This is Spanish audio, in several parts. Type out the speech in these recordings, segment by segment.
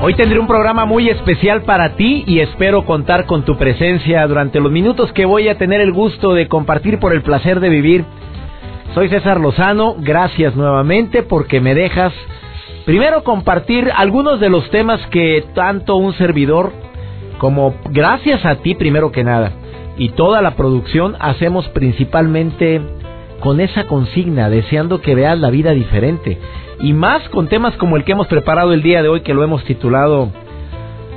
Hoy tendré un programa muy especial para ti y espero contar con tu presencia durante los minutos que voy a tener el gusto de compartir por el placer de vivir. Soy César Lozano, gracias nuevamente porque me dejas primero compartir algunos de los temas que tanto un servidor como gracias a ti primero que nada y toda la producción hacemos principalmente con esa consigna, deseando que veas la vida diferente. Y más con temas como el que hemos preparado el día de hoy, que lo hemos titulado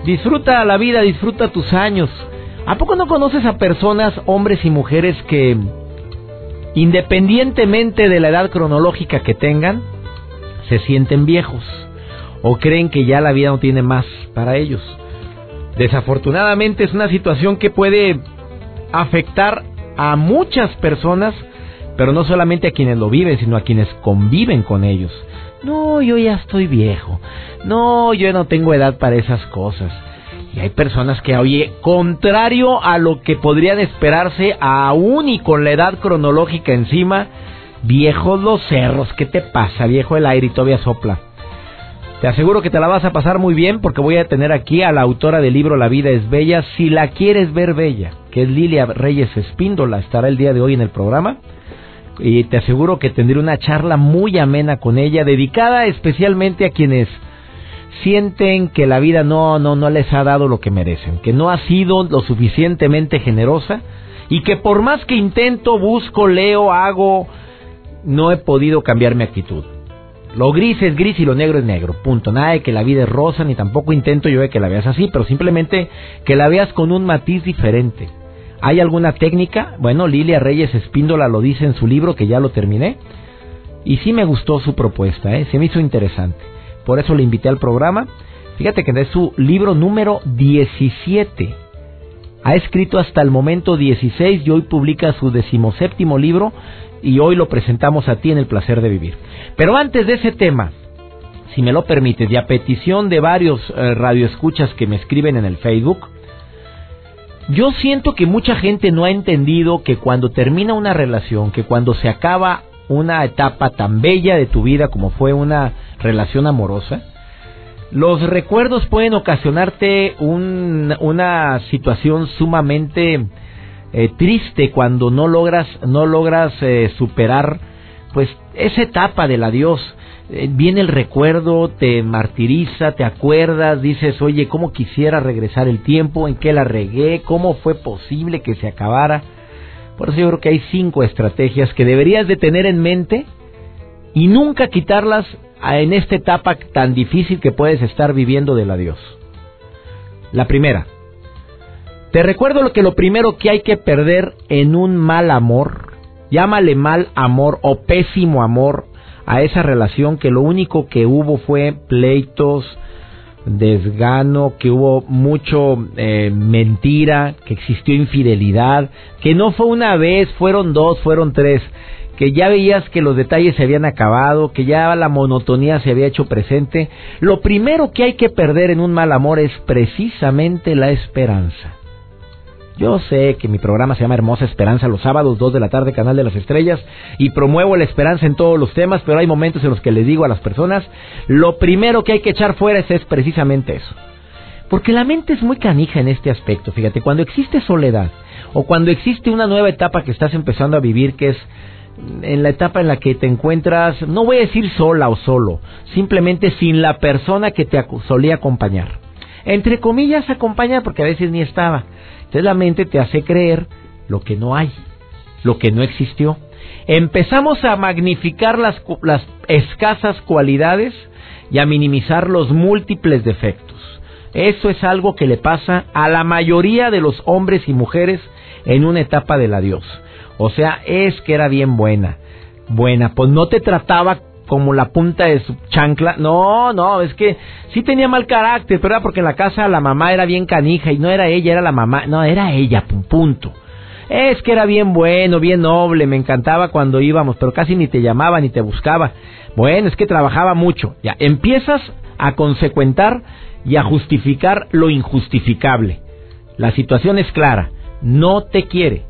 Disfruta la vida, disfruta tus años. ¿A poco no conoces a personas, hombres y mujeres que, independientemente de la edad cronológica que tengan, se sienten viejos o creen que ya la vida no tiene más para ellos? Desafortunadamente es una situación que puede afectar a muchas personas pero no solamente a quienes lo viven, sino a quienes conviven con ellos. No, yo ya estoy viejo. No, yo no tengo edad para esas cosas. Y hay personas que, oye, contrario a lo que podrían esperarse, aún y con la edad cronológica encima, viejos los cerros, ¿qué te pasa, viejo el aire y todavía sopla? Te aseguro que te la vas a pasar muy bien porque voy a tener aquí a la autora del libro La vida es bella, si la quieres ver bella, que es Lilia Reyes Espíndola, estará el día de hoy en el programa y te aseguro que tendré una charla muy amena con ella, dedicada especialmente a quienes sienten que la vida no, no, no les ha dado lo que merecen, que no ha sido lo suficientemente generosa y que por más que intento, busco, leo, hago, no he podido cambiar mi actitud. Lo gris es gris y lo negro es negro. Punto. Nada de que la vida es rosa, ni tampoco intento yo de que la veas así, pero simplemente que la veas con un matiz diferente. ¿Hay alguna técnica? Bueno, Lilia Reyes Espíndola lo dice en su libro, que ya lo terminé. Y sí me gustó su propuesta, ¿eh? se me hizo interesante. Por eso le invité al programa. Fíjate que es su libro número 17. Ha escrito hasta el momento 16 y hoy publica su decimoséptimo libro y hoy lo presentamos a ti en el placer de vivir. Pero antes de ese tema, si me lo permites, y a petición de varios eh, radioescuchas que me escriben en el Facebook, yo siento que mucha gente no ha entendido que cuando termina una relación, que cuando se acaba una etapa tan bella de tu vida como fue una relación amorosa, los recuerdos pueden ocasionarte una situación sumamente eh, triste cuando no logras no logras eh, superar pues esa etapa del adiós viene el recuerdo, te martiriza, te acuerdas, dices, oye, ¿cómo quisiera regresar el tiempo? ¿En qué la regué? ¿Cómo fue posible que se acabara? Por eso yo creo que hay cinco estrategias que deberías de tener en mente y nunca quitarlas en esta etapa tan difícil que puedes estar viviendo del adiós. La primera, te recuerdo que lo primero que hay que perder en un mal amor, llámale mal amor o pésimo amor a esa relación que lo único que hubo fue pleitos, desgano, que hubo mucho eh, mentira, que existió infidelidad, que no fue una vez, fueron dos, fueron tres, que ya veías que los detalles se habían acabado, que ya la monotonía se había hecho presente, lo primero que hay que perder en un mal amor es precisamente la esperanza. Yo sé que mi programa se llama Hermosa Esperanza los sábados, 2 de la tarde, Canal de las Estrellas, y promuevo la esperanza en todos los temas, pero hay momentos en los que le digo a las personas, lo primero que hay que echar fuera es, precisamente eso. Porque la mente es muy canija en este aspecto, fíjate, cuando existe soledad, o cuando existe una nueva etapa que estás empezando a vivir, que es en la etapa en la que te encuentras, no voy a decir sola o solo, simplemente sin la persona que te solía acompañar. Entre comillas, acompaña porque a veces ni estaba. Entonces la mente te hace creer lo que no hay, lo que no existió. Empezamos a magnificar las, escasas cualidades y a minimizar los múltiples defectos. Eso es algo que le pasa a la mayoría de los hombres y mujeres en una etapa del adiós. O sea, es que era bien buena. Buena, pues no te trataba como la punta de su chancla. No, no, es que sí tenía mal carácter, pero era porque en la casa la mamá era bien canija y no era ella, era la mamá. No, era ella, punto. Es que era bien bueno, bien noble, me encantaba cuando íbamos, pero casi ni te llamaba ni te buscaba. Bueno, es que trabajaba mucho. Ya, empiezas a consecuentar y a justificar lo injustificable. La situación es clara, no te quiere,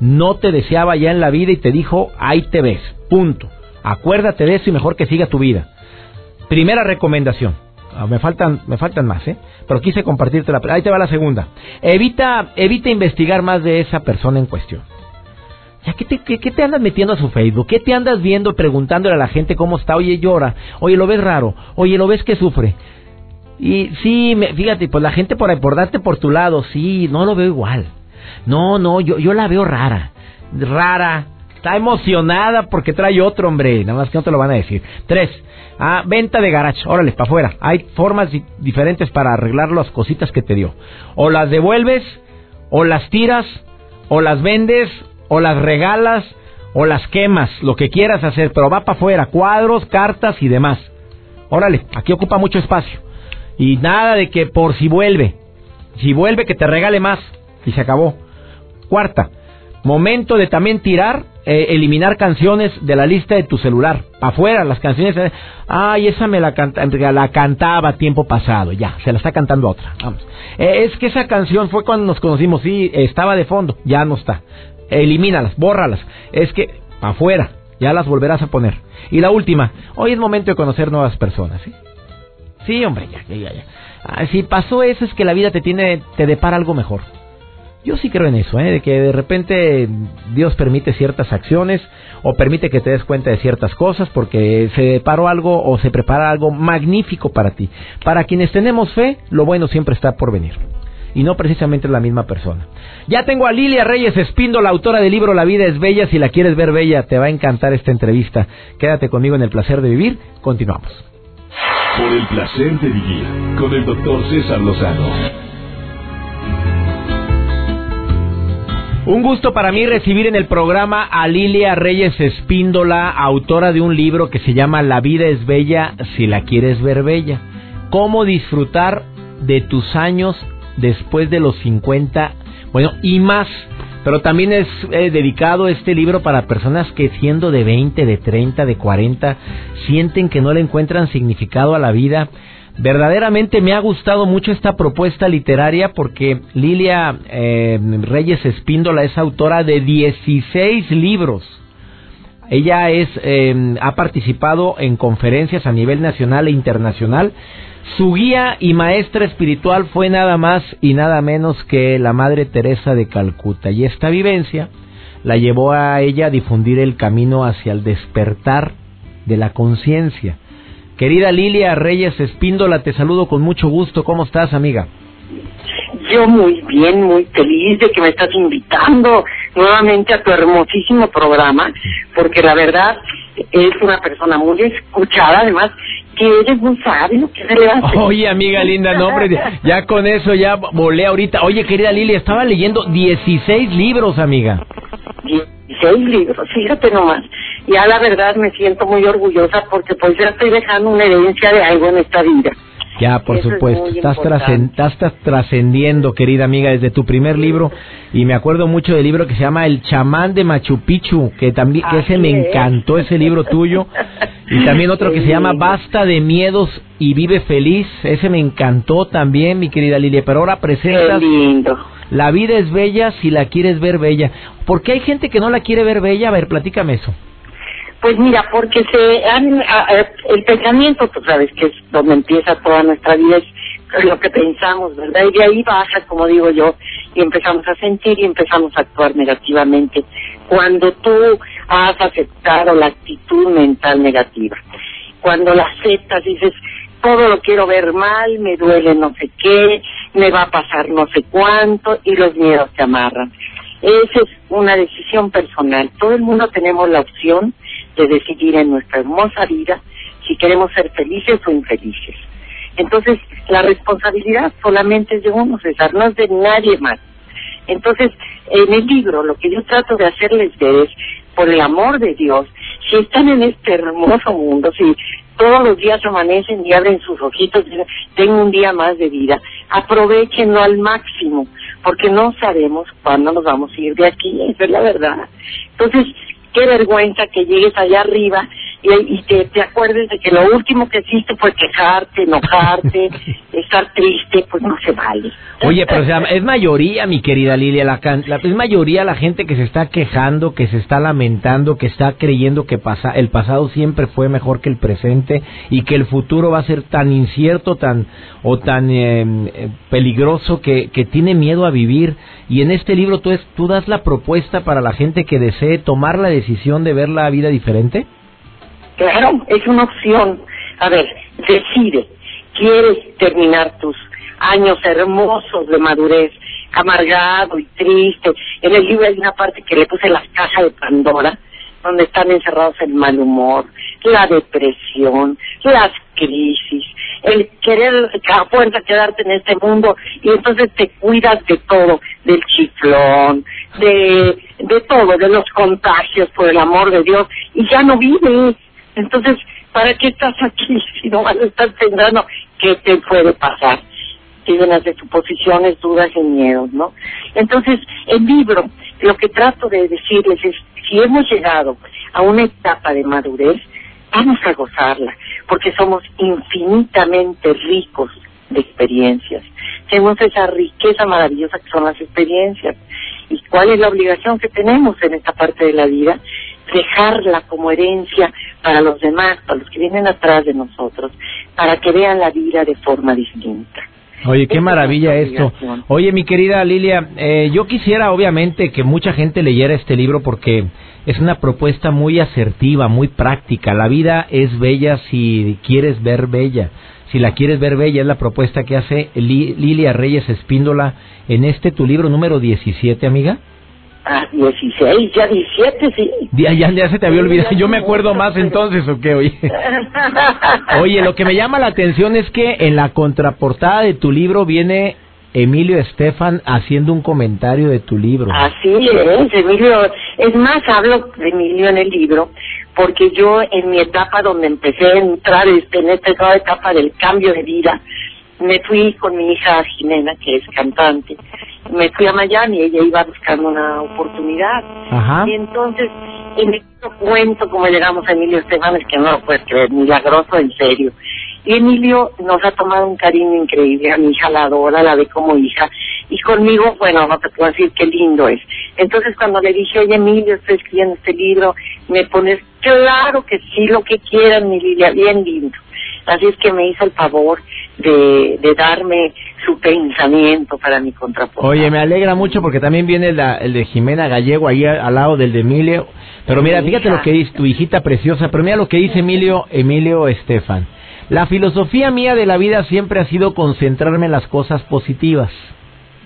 no te deseaba ya en la vida y te dijo, ahí te ves, punto. Acuérdate de eso y mejor que siga tu vida. Primera recomendación. Ah, me faltan, me faltan más, ¿eh? Pero quise compartirte la. Ahí te va la segunda. Evita, evita investigar más de esa persona en cuestión. Ya, ¿qué te, qué, te andas metiendo a su Facebook? ¿Qué te andas viendo preguntándole a la gente cómo está? Oye, llora. Oye, lo ves raro. Oye, lo ves que sufre. Y sí, me, fíjate, pues la gente por, por darte por tu lado, sí, no lo veo igual. No, no, yo, yo la veo rara. Rara. Está emocionada porque trae otro, hombre. Nada más que no te lo van a decir. Tres. Ah, venta de garage. Órale, para afuera. Hay formas diferentes para arreglar las cositas que te dio. O las devuelves, o las tiras, o las vendes, o las regalas, o las quemas. Lo que quieras hacer, pero va para afuera. Cuadros, cartas y demás. Órale, aquí ocupa mucho espacio. Y nada de que por si vuelve. Si vuelve, que te regale más y se acabó. Cuarta, momento de también tirar, eh, eliminar canciones de la lista de tu celular. Afuera, las canciones. Ay, esa me la, canta, la cantaba tiempo pasado. Ya, se la está cantando otra. Vamos. Eh, es que esa canción fue cuando nos conocimos. Sí, estaba de fondo. Ya no está. Elimínalas, bórralas. Es que, afuera. Ya las volverás a poner. Y la última, hoy es momento de conocer nuevas personas. ¿sí? Sí, hombre, ya, ya, ya. Ah, si pasó eso es que la vida te tiene, te depara algo mejor. Yo sí creo en eso, ¿eh? de que de repente Dios permite ciertas acciones o permite que te des cuenta de ciertas cosas porque se paró algo o se prepara algo magnífico para ti. Para quienes tenemos fe, lo bueno siempre está por venir. Y no precisamente la misma persona. Ya tengo a Lilia Reyes Espindo, la autora del libro La vida es bella. Si la quieres ver bella, te va a encantar esta entrevista. Quédate conmigo en el placer de vivir. Continuamos. Por el placer de vivir con el doctor César Lozano. Un gusto para mí recibir en el programa a Lilia Reyes Espíndola, autora de un libro que se llama La vida es bella si la quieres ver bella. Cómo disfrutar de tus años después de los 50, bueno, y más. Pero también es dedicado este libro para personas que siendo de 20, de 30, de 40, sienten que no le encuentran significado a la vida Verdaderamente me ha gustado mucho esta propuesta literaria porque Lilia eh, Reyes Espíndola es autora de 16 libros. Ella es, eh, ha participado en conferencias a nivel nacional e internacional. Su guía y maestra espiritual fue nada más y nada menos que la Madre Teresa de Calcuta. Y esta vivencia la llevó a ella a difundir el camino hacia el despertar de la conciencia Querida Lilia Reyes Espíndola, te saludo con mucho gusto. ¿Cómo estás, amiga? Yo muy bien, muy feliz de que me estás invitando nuevamente a tu hermosísimo programa, porque la verdad es una persona muy escuchada, además que eres muy sabio, ¿qué le? Oye, amiga linda, no, hombre, ya con eso ya volé ahorita. Oye, querida Lilia, estaba leyendo 16 libros, amiga. 16 libros, fíjate nomás ya la verdad me siento muy orgullosa porque pues ya estoy dejando una herencia de algo en esta vida. Ya, por supuesto, estás, estás trascendiendo, querida amiga, desde tu primer libro y me acuerdo mucho del libro que se llama El chamán de Machu Picchu, que también que ese me encantó ese libro tuyo y también otro que se llama Basta de miedos y vive feliz, ese me encantó también, mi querida Lilia, pero ahora presentas lindo. La vida es bella si la quieres ver bella. ¿Por qué hay gente que no la quiere ver bella? A ver, platícame eso. Pues mira, porque se han, el pensamiento, tú sabes que es donde empieza toda nuestra vida, es lo que pensamos, ¿verdad? Y de ahí baja, como digo yo, y empezamos a sentir y empezamos a actuar negativamente. Cuando tú has aceptado la actitud mental negativa, cuando la aceptas, dices, todo lo quiero ver mal, me duele no sé qué, me va a pasar no sé cuánto, y los miedos te amarran. Esa es una decisión personal. Todo el mundo tenemos la opción de decidir en nuestra hermosa vida si queremos ser felices o infelices. Entonces, la responsabilidad solamente es de uno, César, no es de nadie más. Entonces, en el libro lo que yo trato de hacerles ver es por el amor de Dios, si están en este hermoso mundo, si todos los días amanecen y abren sus ojitos tengo un día más de vida, aprovechenlo al máximo, porque no sabemos cuándo nos vamos a ir de aquí, esa es la verdad. Entonces, qué vergüenza que llegues allá arriba y, y te, te acuerdes de que lo último que hiciste fue quejarte, enojarte, estar triste, pues no se vale. Oye, pero o sea, es mayoría, mi querida Lilia, la, la- es mayoría la gente que se está quejando, que se está lamentando, que está creyendo que pasa, el pasado siempre fue mejor que el presente y que el futuro va a ser tan incierto, tan o tan eh, eh, peligroso que, que tiene miedo a vivir. Y en este libro tú, es, tú das la propuesta para la gente que desee tomar la decisión de ver la vida diferente. Claro, es una opción. A ver, decide. ¿Quieres terminar tus años hermosos de madurez, amargado y triste? En el libro hay una parte que le puse las cajas de Pandora, donde están encerrados el mal humor, la depresión, las crisis, el querer a fuerza quedarte en este mundo y entonces te cuidas de todo, del chiflón, de, de todo, de los contagios, por el amor de Dios, y ya no vives. Entonces, ¿para qué estás aquí si no estás pensando qué te puede pasar? Llenas de suposiciones, dudas y miedos, ¿no? Entonces, el libro, lo que trato de decirles es, si hemos llegado a una etapa de madurez, vamos a gozarla, porque somos infinitamente ricos de experiencias. Tenemos esa riqueza maravillosa que son las experiencias. ¿Y cuál es la obligación que tenemos en esta parte de la vida? Dejarla como herencia para los demás, para los que vienen atrás de nosotros, para que vean la vida de forma distinta. Oye, qué maravilla esto. Oye, mi querida Lilia, eh, yo quisiera obviamente que mucha gente leyera este libro porque es una propuesta muy asertiva, muy práctica. La vida es bella si quieres ver bella. Si la quieres ver bella, es la propuesta que hace Li- Lilia Reyes Espíndola en este tu libro número 17, amiga. Ah, 16, ya 17, sí. Ya, ya, ya se te había olvidado. Yo me acuerdo más entonces, ¿o qué? Oye. Oye, lo que me llama la atención es que en la contraportada de tu libro viene Emilio Estefan haciendo un comentario de tu libro. Así es, Emilio. Es más, hablo de Emilio en el libro, porque yo en mi etapa donde empecé a entrar en esta nueva etapa del cambio de vida, me fui con mi hija Jimena, que es cantante, me fui a Miami, ella iba buscando una oportunidad. Ajá. Y entonces, en el cuento como llegamos a Emilio Estefan, es que no lo puedes creer, milagroso, en serio. Y Emilio nos ha tomado un cariño increíble, a mi hija la adora, la ve como hija, y conmigo, bueno, no te puedo decir qué lindo es. Entonces cuando le dije, oye Emilio, estoy escribiendo este libro, me pones, claro que sí, lo que quieran, mi Lilia, bien lindo. Así es que me hizo el favor de, de darme su pensamiento para mi contraportada. Oye, me alegra mucho porque también viene la- el de Jimena Gallego ahí al, al lado del de Emilio. Pero mira, Mi fíjate lo que dice tu hijita preciosa, pero mira lo que dice Emilio, Emilio Estefan. La filosofía mía de la vida siempre ha sido concentrarme en las cosas positivas.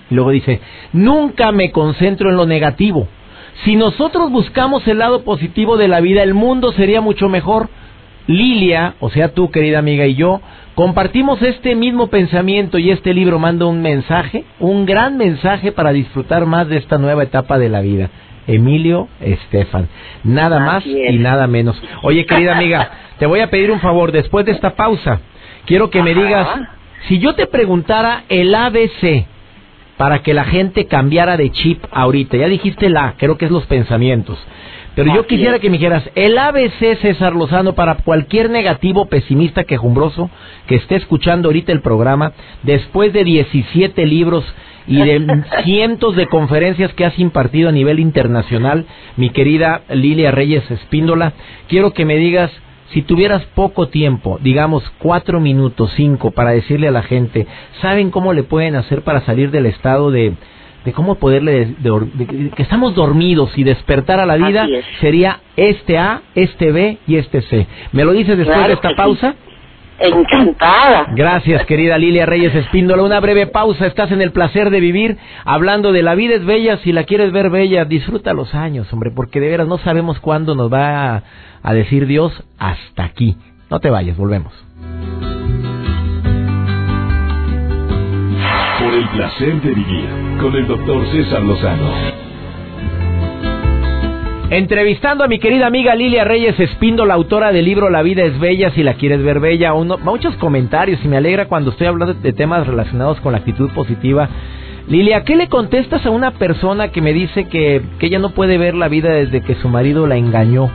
Y luego dice, nunca me concentro en lo negativo. Si nosotros buscamos el lado positivo de la vida, el mundo sería mucho mejor. Lilia, o sea tú querida amiga y yo, compartimos este mismo pensamiento y este libro manda un mensaje, un gran mensaje para disfrutar más de esta nueva etapa de la vida. Emilio Estefan. Nada más y nada menos. Oye, querida amiga, te voy a pedir un favor. Después de esta pausa, quiero que me digas, si yo te preguntara el ABC para que la gente cambiara de chip ahorita, ya dijiste la, creo que es los pensamientos. Pero yo quisiera es. que me dijeras, el ABC César Lozano para cualquier negativo, pesimista, quejumbroso que esté escuchando ahorita el programa, después de 17 libros y de cientos de conferencias que has impartido a nivel internacional, mi querida Lilia Reyes Espíndola, quiero que me digas, si tuvieras poco tiempo, digamos cuatro minutos, cinco, para decirle a la gente, ¿saben cómo le pueden hacer para salir del estado de, de cómo poderle, de- de- de- que estamos dormidos y despertar a la vida? Sería este A, este B y este C. ¿Me lo dices después Claro de esta sí. pausa? Encantada. Gracias, querida Lilia Reyes Espíndola. Una breve pausa. Estás en el placer de vivir, hablando de la vida es bella. Si la quieres ver bella, disfruta los años, hombre, porque de veras no sabemos cuándo nos va a, a decir Dios hasta aquí. No te vayas, volvemos. Por el placer de vivir con el doctor César Lozano. Entrevistando a mi querida amiga Lilia Reyes Espindo, la autora del libro La vida es bella, si la quieres ver bella. Uno, muchos comentarios y me alegra cuando estoy hablando de temas relacionados con la actitud positiva. Lilia, ¿qué le contestas a una persona que me dice que, que ella no puede ver la vida desde que su marido la engañó?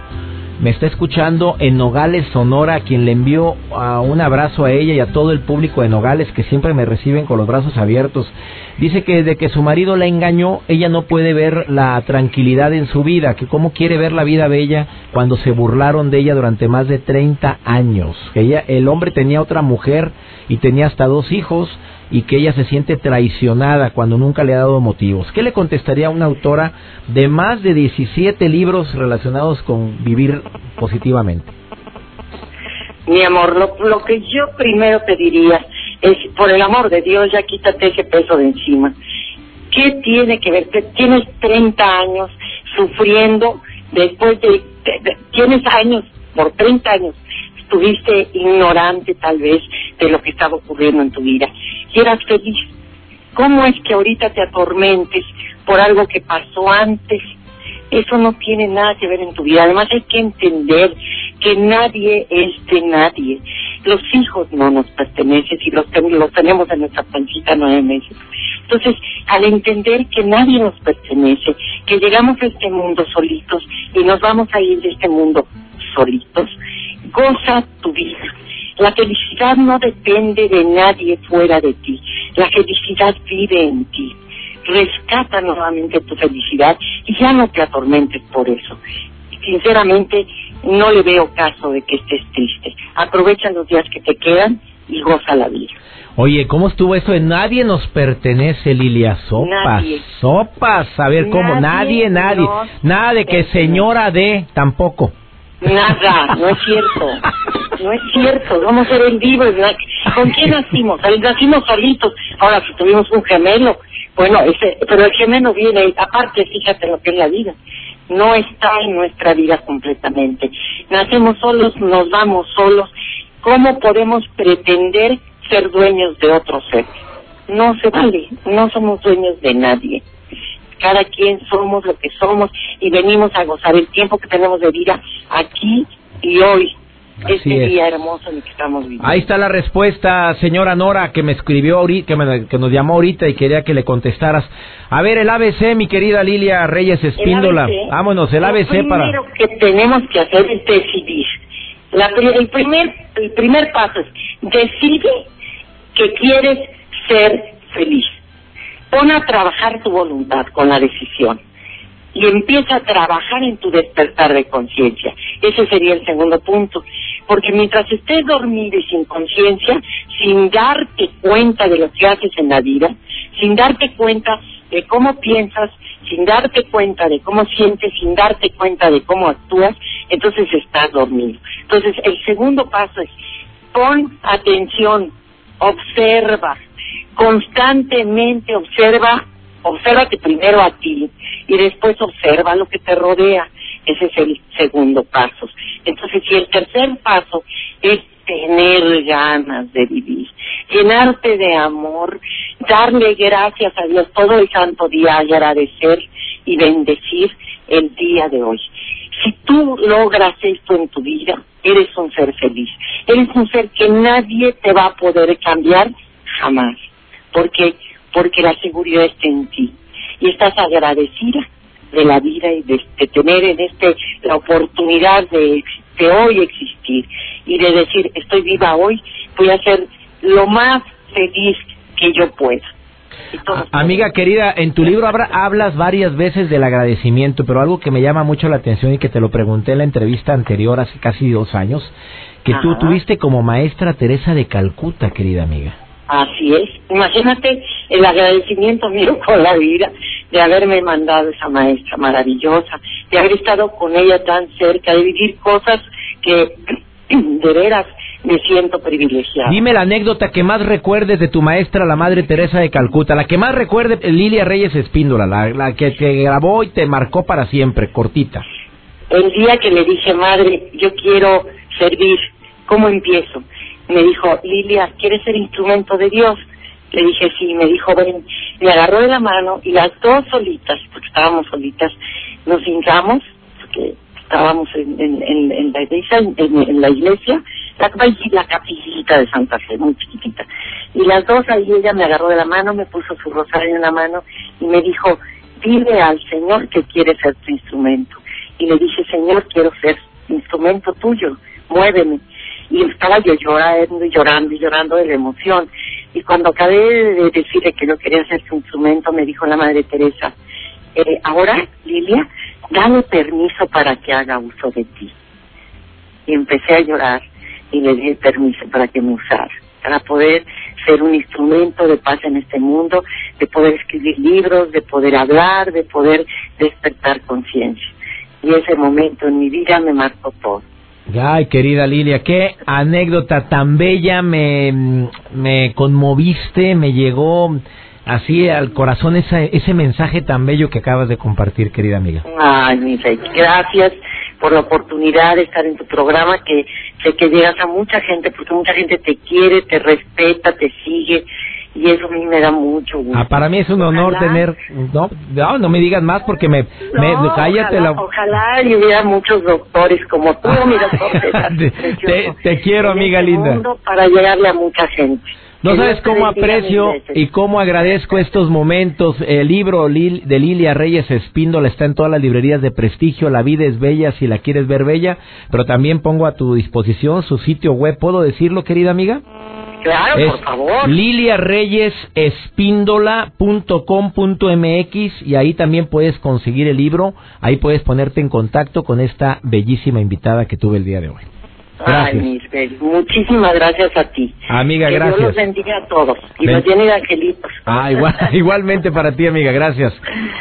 Me está escuchando en Nogales, Sonora, a quien le envío un abrazo a ella y a todo el público de Nogales que siempre me reciben con los brazos abiertos. Dice que desde que su marido la engañó, ella no puede ver la tranquilidad en su vida, que cómo quiere ver la vida bella cuando se burlaron de ella durante más de 30 años, que ella, el hombre tenía otra mujer y tenía hasta dos hijos, y que ella se siente traicionada cuando nunca le ha dado motivos. ¿Qué le contestaría a una autora de más de 17 libros relacionados con vivir positivamente? Mi amor, lo, que yo primero pediría es, por el amor de Dios, ya quítate ese peso de encima. ¿Qué tiene que ver? tienes 30 años sufriendo después de, tienes años, por 30 años, estuviste ignorante tal vez de lo que estaba ocurriendo en tu vida y eras feliz. ¿Cómo es que ahorita te atormentes por algo que pasó antes? Eso no tiene nada que ver en tu vida. Además hay que entender que nadie es de nadie. Los hijos no nos pertenecen y los, los tenemos en nuestra pancita nueve meses. Entonces, al entender que nadie nos pertenece, que llegamos a este mundo solitos y nos vamos a ir de este mundo solitos, goza tu vida la felicidad no depende de nadie fuera de ti. La felicidad vive en ti. Rescata nuevamente tu felicidad y ya no te atormentes por eso. Sinceramente, no le veo caso de que estés triste. Aprovecha los días que te quedan y goza la vida. Oye, ¿cómo estuvo eso de nadie nos pertenece, Lilia? Sopas, sopas, a ver cómo, nadie, nadie, nada de que señora de tampoco. Nada, no es cierto. No es cierto, vamos a ser en vivo. ¿Con quién nacimos? Nacimos solitos. Ahora, si tuvimos un gemelo, bueno, ese, pero el gemelo viene, aparte, fíjate lo que es la vida. No está en nuestra vida completamente. Nacemos solos, nos vamos solos. ¿Cómo podemos pretender ser dueños de otro ser? No se vale, no somos dueños de nadie cada quien somos lo que somos y venimos a gozar el tiempo que tenemos de vida aquí y hoy. este día hermoso en el que estamos viviendo. Ahí está la respuesta, señora Nora, que me escribió ahorita, que, nos llamó ahorita y quería que le contestaras. A ver, el ABC, mi querida Lilia Reyes Espíndola. Vámonos, el ABC para. Lo primero que tenemos que hacer es decidir. La, el, primer, el primer paso es decide que quieres ser feliz. Pon a trabajar tu voluntad con la decisión y empieza a trabajar en tu despertar de conciencia. Ese sería el segundo punto. Porque mientras estés dormido y sin conciencia, sin darte cuenta de lo que haces en la vida, sin darte cuenta de cómo piensas, sin darte cuenta de cómo sientes, sin darte cuenta de cómo actúas, entonces estás dormido. Entonces, el segundo paso es pon atención, observa, constantemente observa, que primero a ti y después observa lo que te rodea. Ese es el segundo paso. Entonces, si el tercer paso es tener ganas de vivir, llenarte de amor, darle gracias a Dios todo el santo día y agradecer y bendecir el día de hoy. Si tú logras esto en tu vida, eres un ser feliz. Eres un ser que nadie te va a poder cambiar jamás porque porque la seguridad está en ti. Y estás agradecida de la vida y de, tener en este la oportunidad de, de hoy existir y de decir estoy viva hoy voy a ser lo más feliz que yo pueda Amiga querida, en tu libro hablas varias veces del agradecimiento, pero algo que me llama mucho la atención y que te lo pregunté en la entrevista anterior hace casi dos años, que tú tuviste como maestra Teresa de Calcuta, querida amiga. Así es. Imagínate el agradecimiento mío con la vida de haberme mandado esa maestra maravillosa, de haber estado con ella tan cerca, de vivir cosas que de veras me siento privilegiada. Dime la anécdota que más recuerdes de tu maestra, la Madre Teresa de Calcuta, la que más recuerde Lilia Reyes Espíndola, la, la que te grabó y te marcó para siempre, cortita. El día que le dije, Madre, yo quiero servir, ¿cómo empiezo? Me dijo, Lilia, ¿quieres ser instrumento de Dios? Le dije, sí, me dijo, ven, me agarró de la mano y las dos solitas, porque estábamos solitas, nos hincamos porque estábamos en, en, la iglesia, en, la iglesia, la, la capillita de Santa Fe, muy chiquitita. Y las dos ahí ella me agarró de la mano, me puso su rosario en la mano y me dijo, dile al Señor que quiere ser tu instrumento. Y le dije, Señor, quiero ser instrumento tuyo, muéveme. Y estaba yo llorando y llorando y llorando de la emoción. Y cuando acabé de decirle que no quería ser su instrumento, me dijo la Madre Teresa, eh, ahora, Lilia, dale permiso para que haga uso de ti. Y empecé a llorar y le di permiso para que me usara, para poder ser un instrumento de paz en este mundo, de poder escribir libros, de poder hablar, de poder despertar conciencia. Y ese momento en mi vida me marcó todo. Ay, querida Lilia, qué anécdota tan bella, me, conmoviste, me llegó así al corazón ese, ese mensaje tan bello que acabas de compartir, querida amiga. Ay, mi gracias por la oportunidad de estar en tu programa, que sé que llegas a mucha gente, porque mucha gente te quiere, te respeta, te sigue, y eso a mí me da mucho gusto. Ah, para mí es un honor tener, no, no, me digas más porque me, me cállate ojalá, la... Ojalá hubiera muchos doctores como tú, mi doctor te, te, quiero, amiga este linda. Para llegarle a mucha gente. No sabes cómo aprecio y cómo agradezco estos momentos. El libro de Lilia Reyes Espíndola está en todas las librerías de prestigio. La vida es bella si la quieres ver bella, pero también pongo a tu disposición su sitio web. ¿Puedo decirlo, querida amiga? Claro, por favor. liliareyesespíndola.com.mx y ahí también puedes conseguir el libro. Ahí puedes ponerte en contacto con esta bellísima invitada que tuve el día de hoy. Gracias. Ay, muchísimas gracias a ti. Amiga, que gracias. Dios los bendiga a todos y los llene de angelitos. Ah, igual, igualmente para ti, amiga, gracias.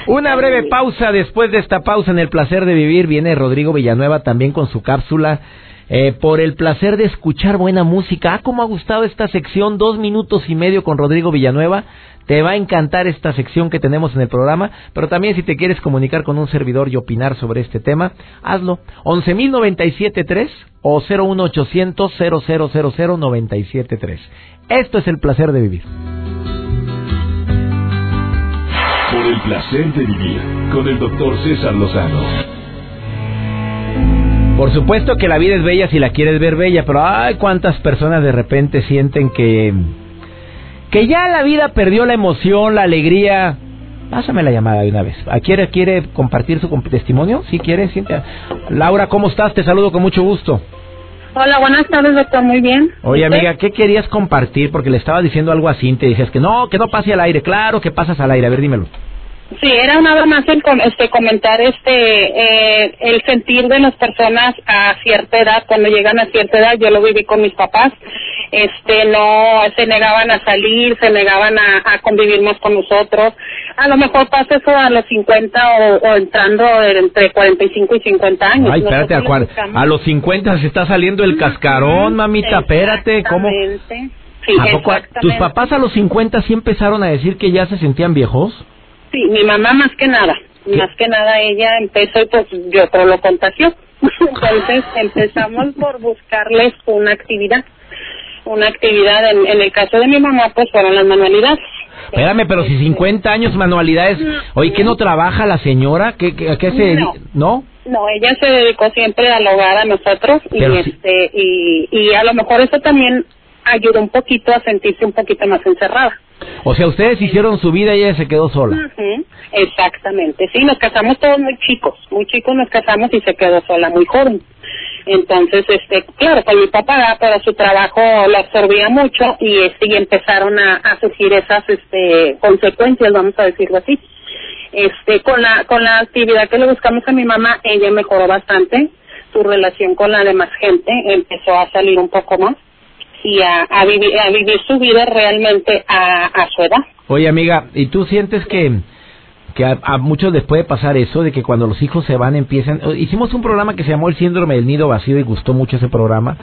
Una breve pausa. Después de esta pausa en el placer de vivir, viene Rodrigo Villanueva también con su cápsula. Eh, por el placer de escuchar buena música. Ah, cómo ha gustado esta sección, dos minutos y medio con Rodrigo Villanueva. Te va a encantar esta sección que tenemos en el programa, pero también si te quieres comunicar con un servidor y opinar sobre este tema, hazlo. 11.097.3 o 01800 0000973. Esto es el placer de vivir. Por el placer de vivir con el doctor César Lozano. Por supuesto que la vida es bella si la quieres ver bella, pero ay, cuántas personas de repente sienten que que ya la vida perdió la emoción, la alegría. Pásame la llamada de una vez. ¿Quiere, quiere compartir su testimonio? Si ¿Sí quiere, Cintia. Laura, ¿cómo estás? Te saludo con mucho gusto. Hola, buenas tardes, doctor. Muy bien. Oye, amiga, ¿qué querías compartir? Porque le estaba diciendo algo a Cintia y dices que no, que no pase al aire. Claro que pasas al aire. A ver, dímelo. Sí, era nada más el, este, comentar este eh, el sentir de las personas a cierta edad, cuando llegan a cierta edad, yo lo viví con mis papás, este no se negaban a salir, se negaban a, convivir más con nosotros. A lo mejor pasa eso a los 50 o, entrando entre 45 y 50 años. Ay, espérate, a, a, los 50 se está saliendo el cascarón, mamita, espérate, ¿cómo? Sí, ¿Tus papás a los 50 sí empezaron a decir que ya se sentían viejos? Sí, mi mamá más que nada, más que nada ella empezó y pues yo otro lo contagió. Entonces empezamos por buscarles una actividad, una actividad, en, en el caso de mi mamá pues fueron las manualidades. Espérame, pero si 50 años manualidades, oye, ¿qué no trabaja la señora? ¿Qué, qué, qué se no. no? ella se dedicó siempre al hogar a nosotros y este y, y a lo mejor eso también ayudó un poquito a sentirse un poquito más encerrada. O sea, ustedes hicieron su vida y ella se quedó sola. Exactamente, sí, nos casamos todos muy chicos, muy chicos nos casamos y se quedó sola muy joven. Entonces, este, claro, pues mi papá para su trabajo lo absorbía mucho y este y empezaron a, a surgir esas este consecuencias, vamos a decirlo así. Este, con la con la actividad que le buscamos a mi mamá, ella mejoró bastante, su relación con la demás gente empezó a salir un poco más y a, vivir, a vivir su vida realmente a, su edad. Oye, amiga, ¿y tú sientes que, que a, muchos les puede pasar eso, de que cuando los hijos se van empiezan... Hicimos un programa que se llamó El síndrome del nido vacío y gustó mucho ese programa,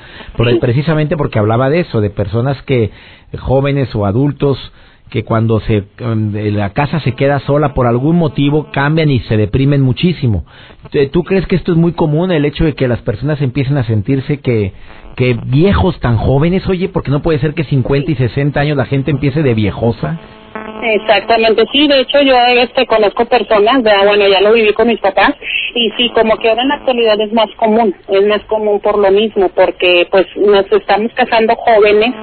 precisamente porque hablaba de eso, de personas que, jóvenes o adultos, que cuando se la casa se queda sola por algún motivo cambian y se deprimen muchísimo. ¿Tú crees que esto es muy común el hecho de que las personas empiecen a sentirse que que viejos tan jóvenes, oye, porque no puede ser que 50 y 60 años la gente empiece de viejosa. Exactamente, sí, de hecho yo este conozco personas, de, bueno, ya lo viví con mis papás y sí, como que ahora en la actualidad es más común, es más común por lo mismo, porque pues nos estamos casando jóvenes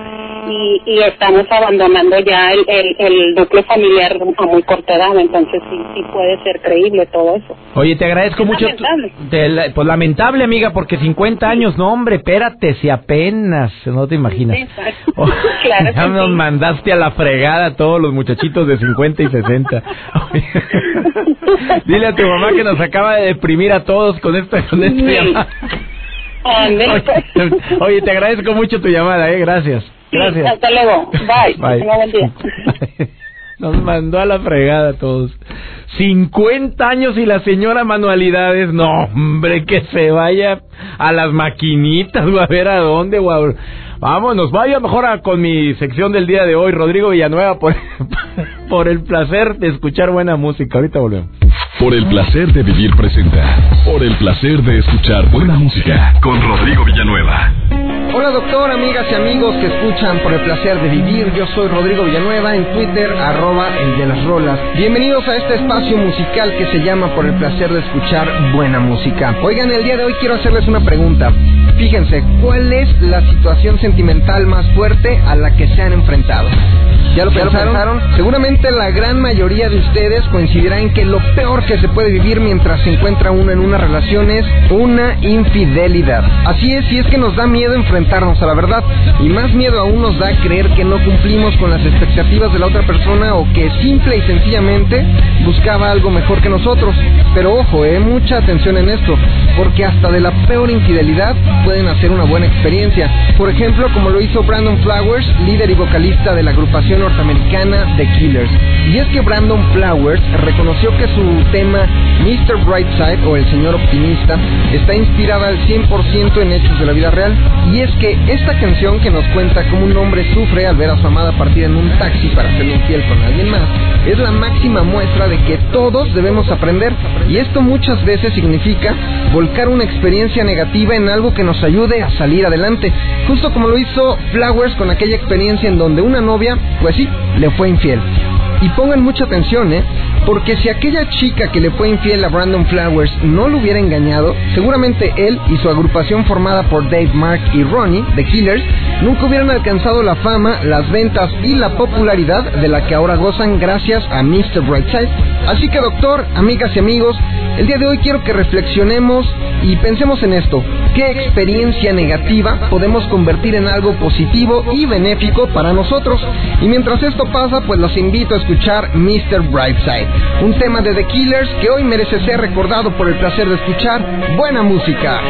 y, y estamos abandonando ya el, el, el núcleo familiar a muy corta edad, entonces sí, sí puede ser creíble todo eso. Oye, te agradezco Es mucho. lamentable. pues lamentable, amiga, porque 50 años, no, hombre, espérate, si apenas, no te imaginas. Oh, Claro ya nos sí. mandaste a la fregada a todos los muchachitos de 50 y 60. Oye, Dile a tu mamá que nos acaba de deprimir a todos con esto. Con esta Sí. llamada. Ándale, pues. Oye, oye, te agradezco mucho tu llamada, eh, gracias. Sí, Gracias. hasta luego. Bye. Tenga buen día. Nos mandó a la fregada a todos. 50 años y la señora manualidades. No, hombre, que se vaya a las maquinitas o a ver a dónde. o a- Vámonos, vaya mejor a- con mi sección del día de hoy, Rodrigo Villanueva, por, por el placer de escuchar buena música. Ahorita volvemos. Por el placer de vivir presenta. Por el placer de escuchar buena música con Rodrigo Villanueva. Hola doctor, amigas y amigos que escuchan por el placer de vivir. Yo soy Rodrigo Villanueva en Twitter, arroba el de las rolas. Bienvenidos a este espacio musical que se llama por el placer de escuchar buena música. Oigan, el día de hoy quiero hacerles una pregunta. Fíjense, ¿cuál es la situación sentimental más fuerte a la que se han enfrentado? ¿Ya lo pensaron? Seguramente la gran mayoría de ustedes coincidirá en que lo peor que se puede vivir mientras se encuentra uno en una relación es una infidelidad. Así es, y es que nos da miedo enfrentarnos a la verdad. Y más miedo aún nos da creer que no cumplimos con las expectativas de la otra persona o que simple y sencillamente buscaba algo mejor que nosotros. Pero ojo, eh, mucha atención en esto, porque hasta de la peor infidelidad pueden hacer una buena experiencia. Por ejemplo, como lo hizo Brandon Flowers, líder y vocalista de la agrupación norteamericana The Killers. Y es que Brandon Flowers reconoció que su tema Mr. Brightside o El Señor Optimista está inspirada al 100% en hechos de la vida real. Y es que esta canción que nos cuenta cómo un hombre sufre al ver a su amada partida en un taxi para serle infiel con alguien más, es la máxima muestra de que todos debemos aprender. Y esto muchas veces significa volcar una experiencia negativa en algo que nos ayude a salir adelante. Justo como lo hizo Flowers con aquella experiencia en donde una novia, pues le fue infiel. Y pongan mucha atención, ¿eh? Porque si aquella chica que le fue infiel a Brandon Flowers no lo hubiera engañado, seguramente él y su agrupación formada por Dave, Mark y Ronnie, The Killers, nunca hubieran alcanzado la fama, las ventas y la popularidad de la que ahora gozan gracias a Mr. Brightside. Así que doctor, amigas y amigos, el día de hoy quiero que reflexionemos y pensemos en esto. ¿Qué experiencia negativa podemos convertir en algo positivo y benéfico para nosotros? Y mientras esto pasa, pues los invito a escuchar Mr. Brightside, un tema de The Killers que hoy merece ser recordado por el placer de escuchar buena música.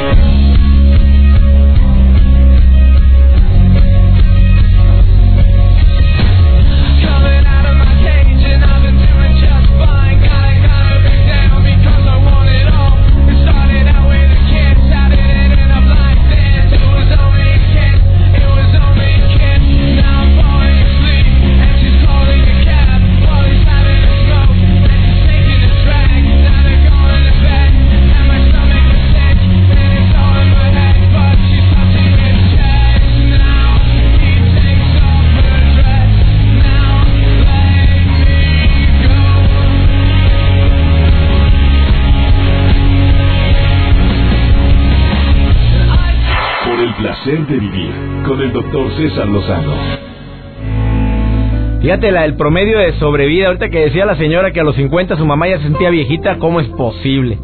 César Lozano. Fíjate, la, el promedio de sobrevida, ahorita que decía la señora que a los 50 su mamá ya se sentía viejita, ¿cómo es posible?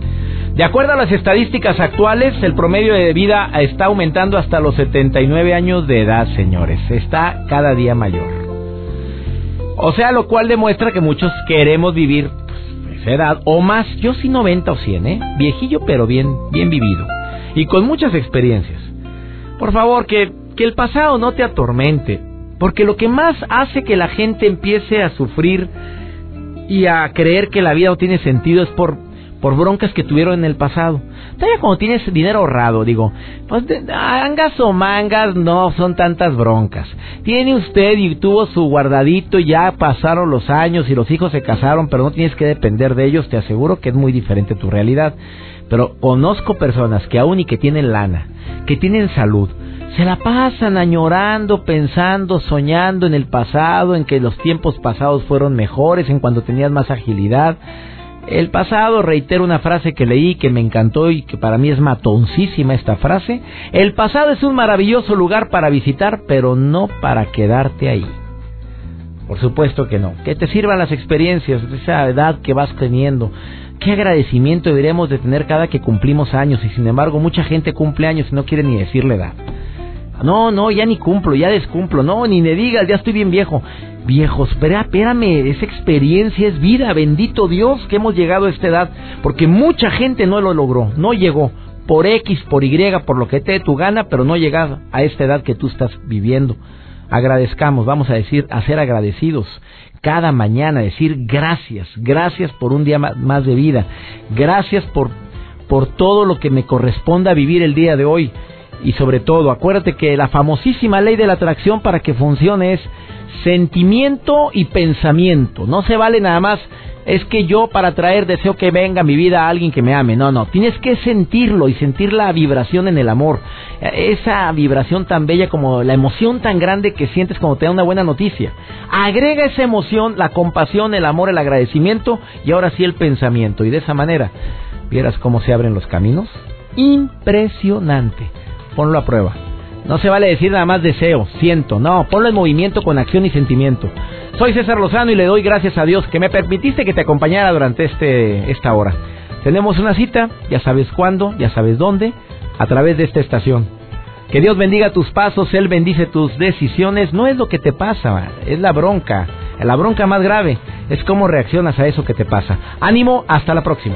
De acuerdo a las estadísticas actuales, el promedio de vida está aumentando hasta los 79 años de edad, señores. Está cada día mayor. O sea, lo cual demuestra que muchos queremos vivir pues, esa edad o más. Yo sí 90 o 100, ¿eh? Viejillo pero bien, bien vivido. Y con muchas experiencias. Por favor, que, que el pasado no te atormente. Porque lo que más hace que la gente empiece a sufrir y a creer que la vida no tiene sentido es por, por broncas que tuvieron en el pasado. Todavía cuando tienes dinero ahorrado, digo, pues angas o mangas no son tantas broncas. Tiene usted y tuvo su guardadito, ya pasaron los años y los hijos se casaron, pero no tienes que depender de ellos, te aseguro que es muy diferente tu realidad. Pero conozco personas que aún y que tienen lana, que tienen salud, se la pasan añorando, pensando, soñando en el pasado, en que los tiempos pasados fueron mejores, en cuando tenías más agilidad. El pasado, reitero una frase que leí que me encantó y que para mí es matoncísima esta frase. El pasado es un maravilloso lugar para visitar, pero no para quedarte ahí. Por supuesto que no. Que te sirvan las experiencias, esa edad que vas teniendo. Qué agradecimiento deberíamos de tener cada que cumplimos años y sin embargo mucha gente cumple años y no quiere ni decirle edad. No, no, ya ni cumplo, ya descumplo. No, ni me digas, ya estoy bien viejo. Viejos, espera, espérame, esa experiencia es vida. Bendito Dios que hemos llegado a esta edad. Porque mucha gente no lo logró, no llegó. Por X, por Y, por lo que te dé tu gana, pero no llegado a esta edad que tú estás viviendo. Agradezcamos, vamos a decir, a ser agradecidos. Cada mañana decir gracias, gracias por un día más de vida. Gracias por, por todo lo que me corresponda vivir el día de hoy. Y sobre todo, acuérdate que la famosísima ley de la atracción para que funcione es sentimiento y pensamiento. No se vale nada más, es que yo para traer deseo que venga a mi vida a alguien que me ame. No, no, tienes que sentirlo y sentir la vibración en el amor. Esa vibración tan bella como la emoción tan grande que sientes cuando te da una buena noticia. Agrega esa emoción, la compasión, el amor, el agradecimiento y ahora sí el pensamiento. Y de esa manera, vieras cómo se abren los caminos. Impresionante. Ponlo a prueba. No se vale decir nada más deseo, siento, no, ponlo en movimiento con acción y sentimiento. Soy César Lozano y le doy gracias a Dios que me permitiste que te acompañara durante este esta hora. Tenemos una cita, ya sabes cuándo, ya sabes dónde, a través de esta estación. Que Dios bendiga tus pasos, Él bendice tus decisiones. No es lo que te pasa, es la bronca. La bronca más grave es cómo reaccionas a eso que te pasa. Ánimo, hasta la próxima.